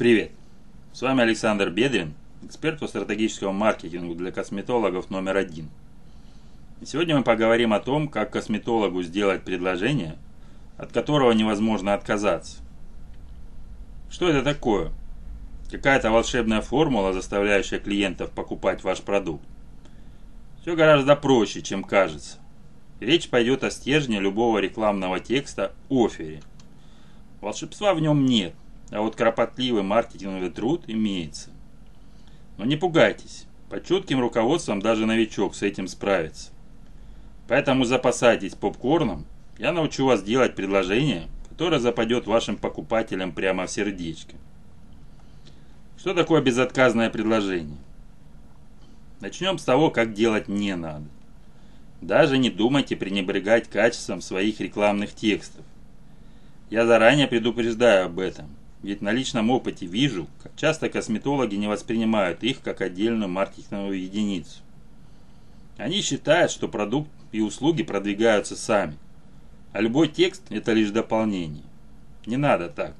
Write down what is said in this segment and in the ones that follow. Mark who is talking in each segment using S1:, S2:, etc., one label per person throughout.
S1: Привет! С вами Александр Бедрин, эксперт по стратегическому маркетингу для косметологов номер один. И сегодня мы поговорим о том, как косметологу сделать предложение, от которого невозможно отказаться. Что это такое? Какая-то волшебная формула, заставляющая клиентов покупать ваш продукт? Все гораздо проще, чем кажется. Речь пойдет о стержне любого рекламного текста офере. Волшебства в нем нет, а вот кропотливый маркетинговый труд имеется. Но не пугайтесь, под чутким руководством даже новичок с этим справится. Поэтому запасайтесь попкорном, я научу вас делать предложение, которое западет вашим покупателям прямо в сердечко. Что такое безотказное предложение? Начнем с того, как делать не надо. Даже не думайте пренебрегать качеством своих рекламных текстов. Я заранее предупреждаю об этом, ведь на личном опыте вижу, как часто косметологи не воспринимают их как отдельную маркетинговую единицу. Они считают, что продукт и услуги продвигаются сами, а любой текст – это лишь дополнение. Не надо так.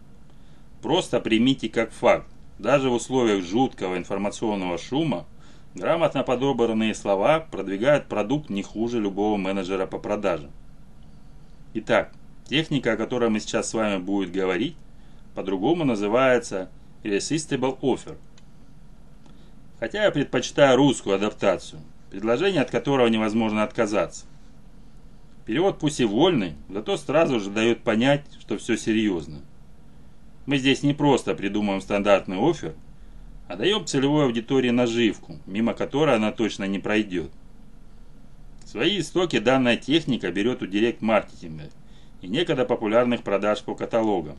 S1: Просто примите как факт. Даже в условиях жуткого информационного шума грамотно подобранные слова продвигают продукт не хуже любого менеджера по продажам. Итак, техника, о которой мы сейчас с вами будем говорить, по-другому называется Irresistible Offer. Хотя я предпочитаю русскую адаптацию, предложение от которого невозможно отказаться. Перевод пусть и вольный, зато сразу же дает понять, что все серьезно. Мы здесь не просто придумываем стандартный офер, а даем целевой аудитории наживку, мимо которой она точно не пройдет. Свои истоки данная техника берет у директ-маркетинга и некогда популярных продаж по каталогам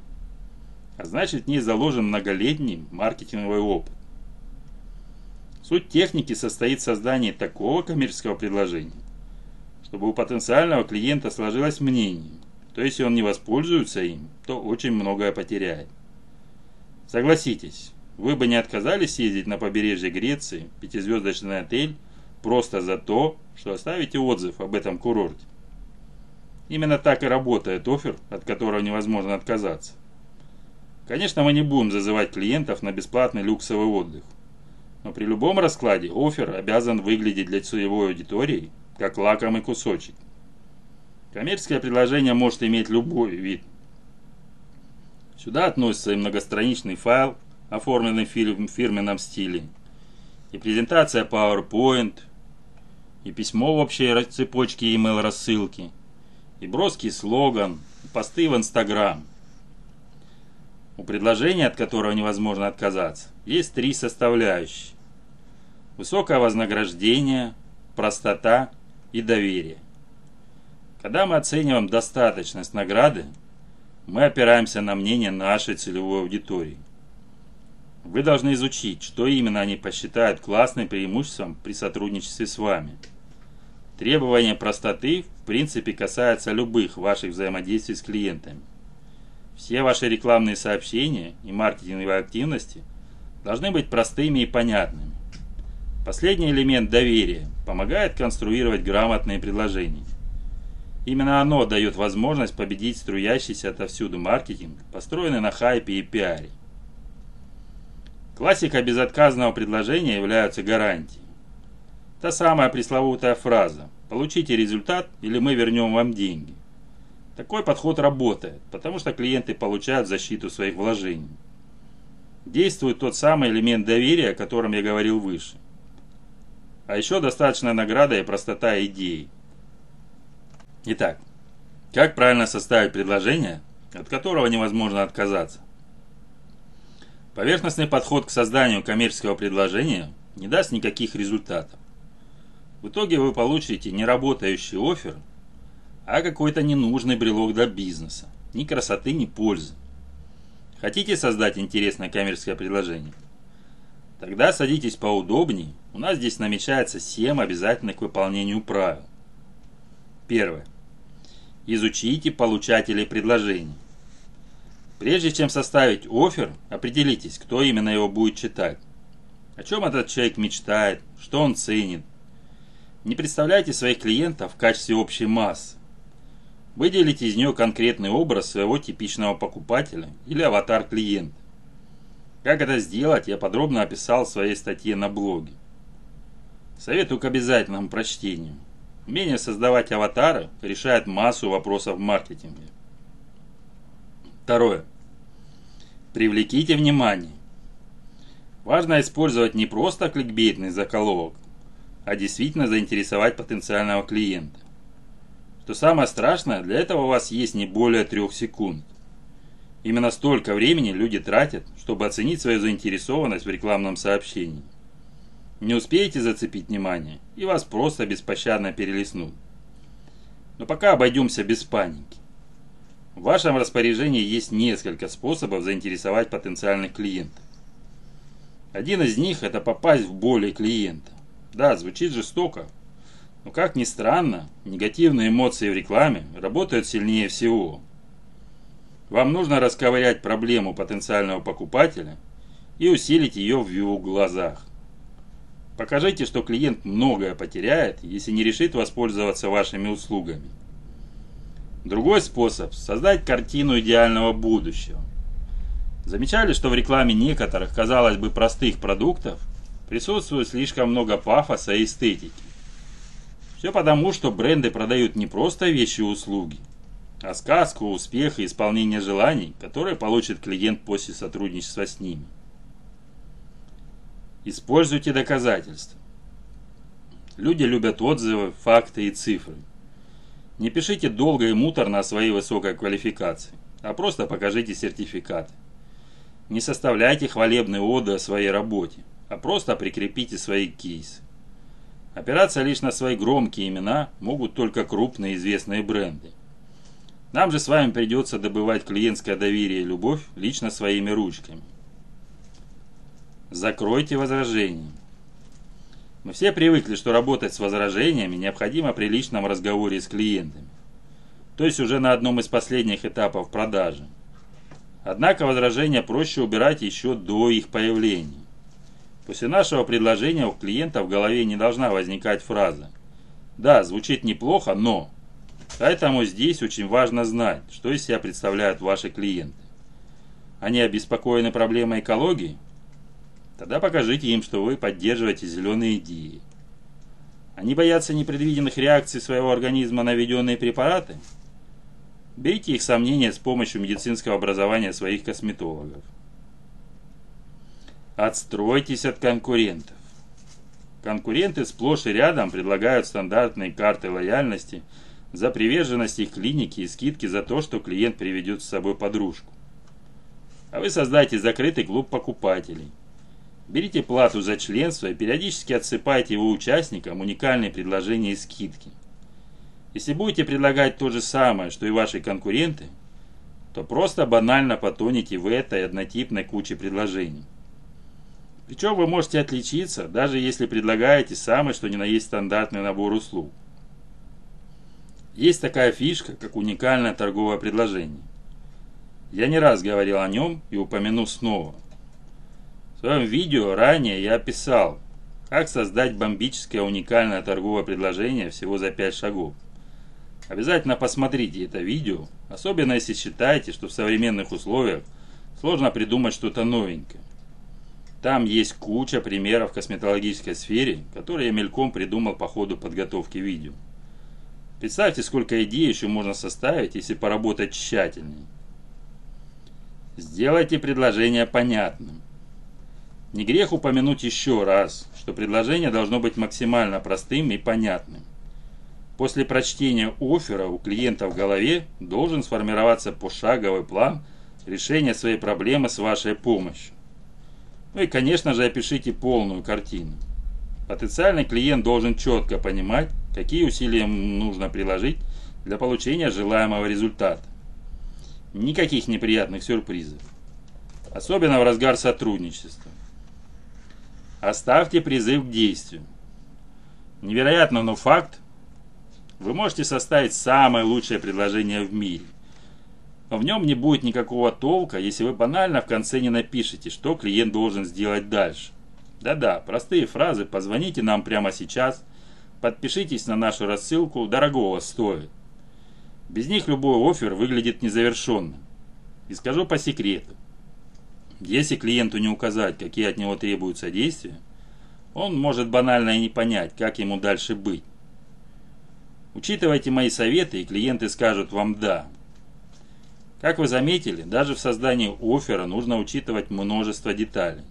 S1: а значит в ней заложен многолетний маркетинговый опыт. Суть техники состоит в создании такого коммерческого предложения, чтобы у потенциального клиента сложилось мнение, то если он не воспользуется им, то очень многое потеряет. Согласитесь, вы бы не отказались ездить на побережье Греции, пятизвездочный отель, просто за то, что оставите отзыв об этом курорте. Именно так и работает офер, от которого невозможно отказаться. Конечно, мы не будем зазывать клиентов на бесплатный люксовый отдых. Но при любом раскладе офер обязан выглядеть для целевой аудитории как лакомый кусочек. Коммерческое предложение может иметь любой вид. Сюда относится и многостраничный файл, оформленный в фирменном стиле, и презентация PowerPoint, и письмо в общей цепочке email рассылки, и броский слоган, и посты в Instagram – у предложения, от которого невозможно отказаться, есть три составляющие. Высокое вознаграждение, простота и доверие. Когда мы оцениваем достаточность награды, мы опираемся на мнение нашей целевой аудитории. Вы должны изучить, что именно они посчитают классным преимуществом при сотрудничестве с вами. Требование простоты в принципе касается любых ваших взаимодействий с клиентами. Все ваши рекламные сообщения и маркетинговые активности должны быть простыми и понятными. Последний элемент доверия помогает конструировать грамотные предложения. Именно оно дает возможность победить струящийся отовсюду маркетинг, построенный на хайпе и пиаре. Классика безотказного предложения являются гарантией. Та самая пресловутая фраза «Получите результат или мы вернем вам деньги». Такой подход работает, потому что клиенты получают защиту своих вложений. Действует тот самый элемент доверия, о котором я говорил выше. А еще достаточно награда и простота идеи. Итак, как правильно составить предложение, от которого невозможно отказаться? Поверхностный подход к созданию коммерческого предложения не даст никаких результатов. В итоге вы получите неработающий офер – а какой-то ненужный брелок для бизнеса. Ни красоты, ни пользы. Хотите создать интересное коммерческое предложение? Тогда садитесь поудобнее. У нас здесь намечается 7 обязательных к выполнению правил. Первое. Изучите получателей предложений. Прежде чем составить офер, определитесь, кто именно его будет читать. О чем этот человек мечтает, что он ценит. Не представляйте своих клиентов в качестве общей массы. Выделите из нее конкретный образ своего типичного покупателя или аватар клиента. Как это сделать, я подробно описал в своей статье на блоге. Советую к обязательному прочтению. Умение создавать аватары решает массу вопросов в маркетинге. Второе. Привлеките внимание. Важно использовать не просто кликбейтный заколовок, а действительно заинтересовать потенциального клиента. Что самое страшное, для этого у вас есть не более трех секунд. Именно столько времени люди тратят, чтобы оценить свою заинтересованность в рекламном сообщении. Не успеете зацепить внимание, и вас просто беспощадно перелистнут. Но пока обойдемся без паники. В вашем распоряжении есть несколько способов заинтересовать потенциальных клиентов. Один из них – это попасть в боли клиента. Да, звучит жестоко, но как ни странно, негативные эмоции в рекламе работают сильнее всего. Вам нужно расковырять проблему потенциального покупателя и усилить ее в его глазах. Покажите, что клиент многое потеряет, если не решит воспользоваться вашими услугами. Другой способ – создать картину идеального будущего. Замечали, что в рекламе некоторых, казалось бы, простых продуктов присутствует слишком много пафоса и эстетики. Все потому, что бренды продают не просто вещи и услуги, а сказку, успех и исполнение желаний, которые получит клиент после сотрудничества с ними. Используйте доказательства. Люди любят отзывы, факты и цифры. Не пишите долго и муторно о своей высокой квалификации, а просто покажите сертификаты. Не составляйте хвалебные оды о своей работе, а просто прикрепите свои кейсы. Опираться лишь на свои громкие имена могут только крупные известные бренды. Нам же с вами придется добывать клиентское доверие и любовь лично своими ручками. Закройте возражения. Мы все привыкли, что работать с возражениями необходимо при личном разговоре с клиентами. То есть уже на одном из последних этапов продажи. Однако возражения проще убирать еще до их появления. После нашего предложения у клиента в голове не должна возникать фраза «Да, звучит неплохо, но…» Поэтому здесь очень важно знать, что из себя представляют ваши клиенты. Они обеспокоены проблемой экологии? Тогда покажите им, что вы поддерживаете зеленые идеи. Они боятся непредвиденных реакций своего организма на введенные препараты? Берите их сомнения с помощью медицинского образования своих косметологов. Отстройтесь от конкурентов. Конкуренты сплошь и рядом предлагают стандартные карты лояльности за приверженность их клинике и скидки за то, что клиент приведет с собой подружку. А вы создайте закрытый клуб покупателей. Берите плату за членство и периодически отсыпайте его участникам уникальные предложения и скидки. Если будете предлагать то же самое, что и ваши конкуренты, то просто банально потонете в этой однотипной куче предложений. Причем вы можете отличиться, даже если предлагаете самый что ни на есть стандартный набор услуг. Есть такая фишка, как уникальное торговое предложение. Я не раз говорил о нем и упомяну снова. В своем видео ранее я описал, как создать бомбическое уникальное торговое предложение всего за 5 шагов. Обязательно посмотрите это видео, особенно если считаете, что в современных условиях сложно придумать что-то новенькое. Там есть куча примеров в косметологической сфере, которые я мельком придумал по ходу подготовки видео. Представьте, сколько идей еще можно составить, если поработать тщательнее. Сделайте предложение понятным. Не грех упомянуть еще раз, что предложение должно быть максимально простым и понятным. После прочтения оффера у клиента в голове должен сформироваться пошаговый план решения своей проблемы с вашей помощью. Ну и, конечно же, опишите полную картину. Потенциальный клиент должен четко понимать, какие усилия нужно приложить для получения желаемого результата. Никаких неприятных сюрпризов. Особенно в разгар сотрудничества. Оставьте призыв к действию. Невероятно, но факт, вы можете составить самое лучшее предложение в мире. В нем не будет никакого толка, если вы банально в конце не напишите, что клиент должен сделать дальше. Да-да, простые фразы «позвоните нам прямо сейчас», «подпишитесь на нашу рассылку», «дорогого стоит». Без них любой офер выглядит незавершенным. И скажу по секрету. Если клиенту не указать, какие от него требуются действия, он может банально и не понять, как ему дальше быть. Учитывайте мои советы, и клиенты скажут вам «да». Как вы заметили, даже в создании оффера нужно учитывать множество деталей.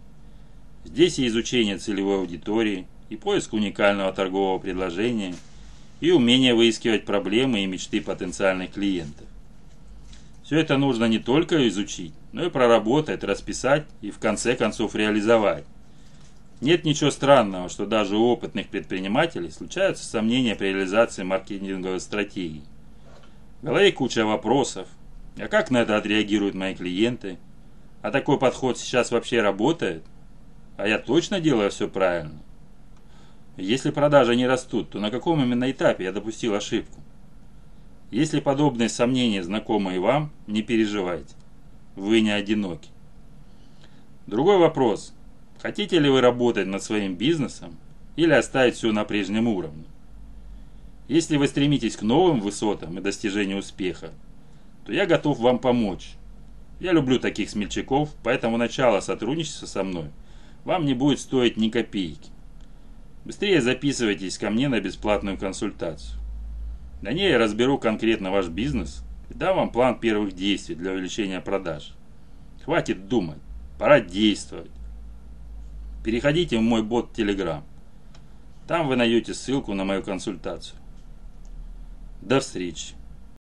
S1: Здесь и изучение целевой аудитории, и поиск уникального торгового предложения, и умение выискивать проблемы и мечты потенциальных клиентов. Все это нужно не только изучить, но и проработать, расписать и в конце концов реализовать. Нет ничего странного, что даже у опытных предпринимателей случаются сомнения при реализации маркетинговой стратегии. В голове куча вопросов. А как на это отреагируют мои клиенты? А такой подход сейчас вообще работает? А я точно делаю все правильно? Если продажи не растут, то на каком именно этапе я допустил ошибку? Если подобные сомнения знакомы и вам, не переживайте. Вы не одиноки. Другой вопрос. Хотите ли вы работать над своим бизнесом или оставить все на прежнем уровне? Если вы стремитесь к новым высотам и достижению успеха, то я готов вам помочь. Я люблю таких смельчаков, поэтому начало сотрудничества со мной вам не будет стоить ни копейки. Быстрее записывайтесь ко мне на бесплатную консультацию. На ней я разберу конкретно ваш бизнес и дам вам план первых действий для увеличения продаж. Хватит думать, пора действовать. Переходите в мой бот Telegram. Там вы найдете ссылку на мою консультацию. До встречи.